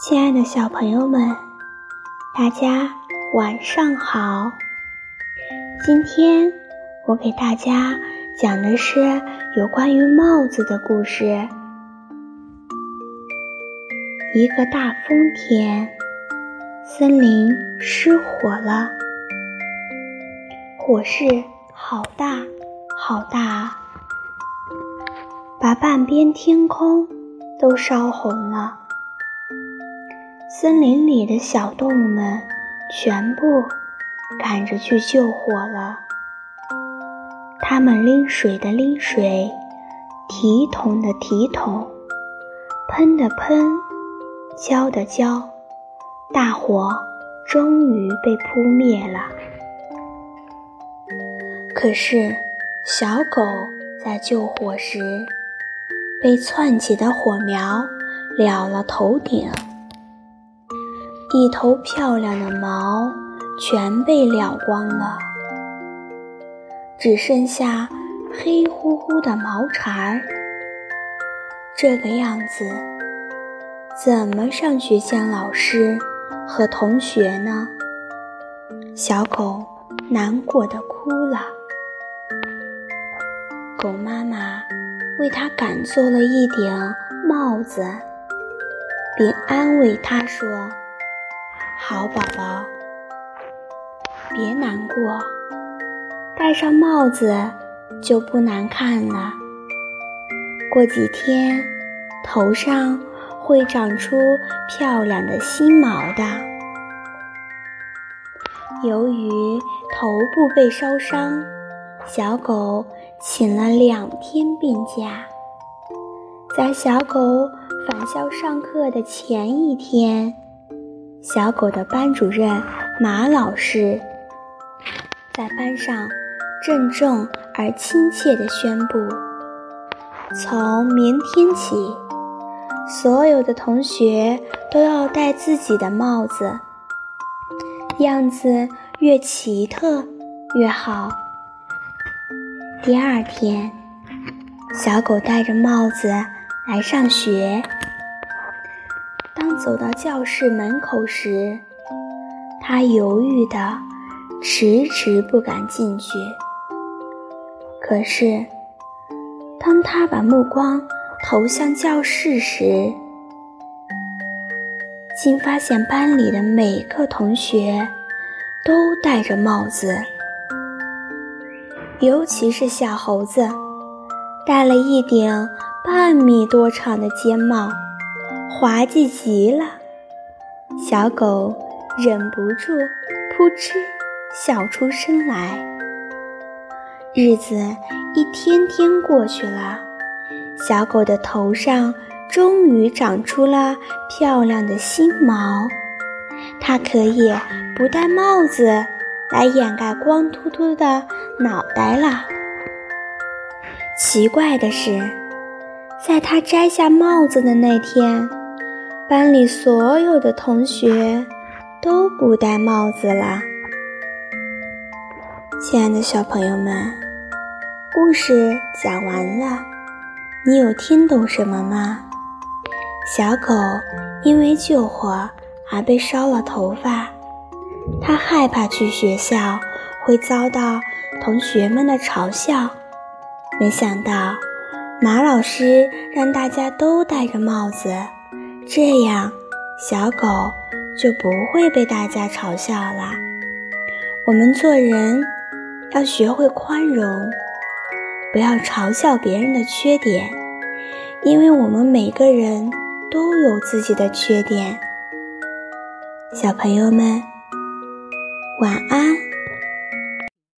亲爱的小朋友们，大家晚上好。今天我给大家讲的是有关于帽子的故事。一个大风天，森林失火了，火势好大好大，把半边天空都烧红了。森林里的小动物们全部赶着去救火了。他们拎水的拎水，提桶的提桶，喷的喷，浇的浇，大火终于被扑灭了。可是，小狗在救火时，被窜起的火苗燎了头顶。一头漂亮的毛全被燎光了，只剩下黑乎乎的毛茬儿。这个样子，怎么上学见老师和同学呢？小狗难过的哭了。狗妈妈为它赶做了一顶帽子，并安慰它说。好宝宝，别难过，戴上帽子就不难看了。过几天，头上会长出漂亮的新毛的。由于头部被烧伤，小狗请了两天病假。在小狗返校上课的前一天。小狗的班主任马老师在班上郑重而亲切地宣布：从明天起，所有的同学都要戴自己的帽子，样子越奇特越好。第二天，小狗戴着帽子来上学。当走到教室门口时，他犹豫的迟迟不敢进去。可是，当他把目光投向教室时，竟发现班里的每个同学都戴着帽子，尤其是小猴子，戴了一顶半米多长的尖帽。滑稽极了，小狗忍不住扑哧笑出声来。日子一天天过去了，小狗的头上终于长出了漂亮的新毛，它可以不戴帽子来掩盖光秃秃的脑袋了。奇怪的是，在它摘下帽子的那天。班里所有的同学都不戴帽子了。亲爱的小朋友们，故事讲完了，你有听懂什么吗？小狗因为救火而被烧了头发，它害怕去学校会遭到同学们的嘲笑。没想到马老师让大家都戴着帽子。这样，小狗就不会被大家嘲笑了。我们做人要学会宽容，不要嘲笑别人的缺点，因为我们每个人都有自己的缺点。小朋友们，晚安。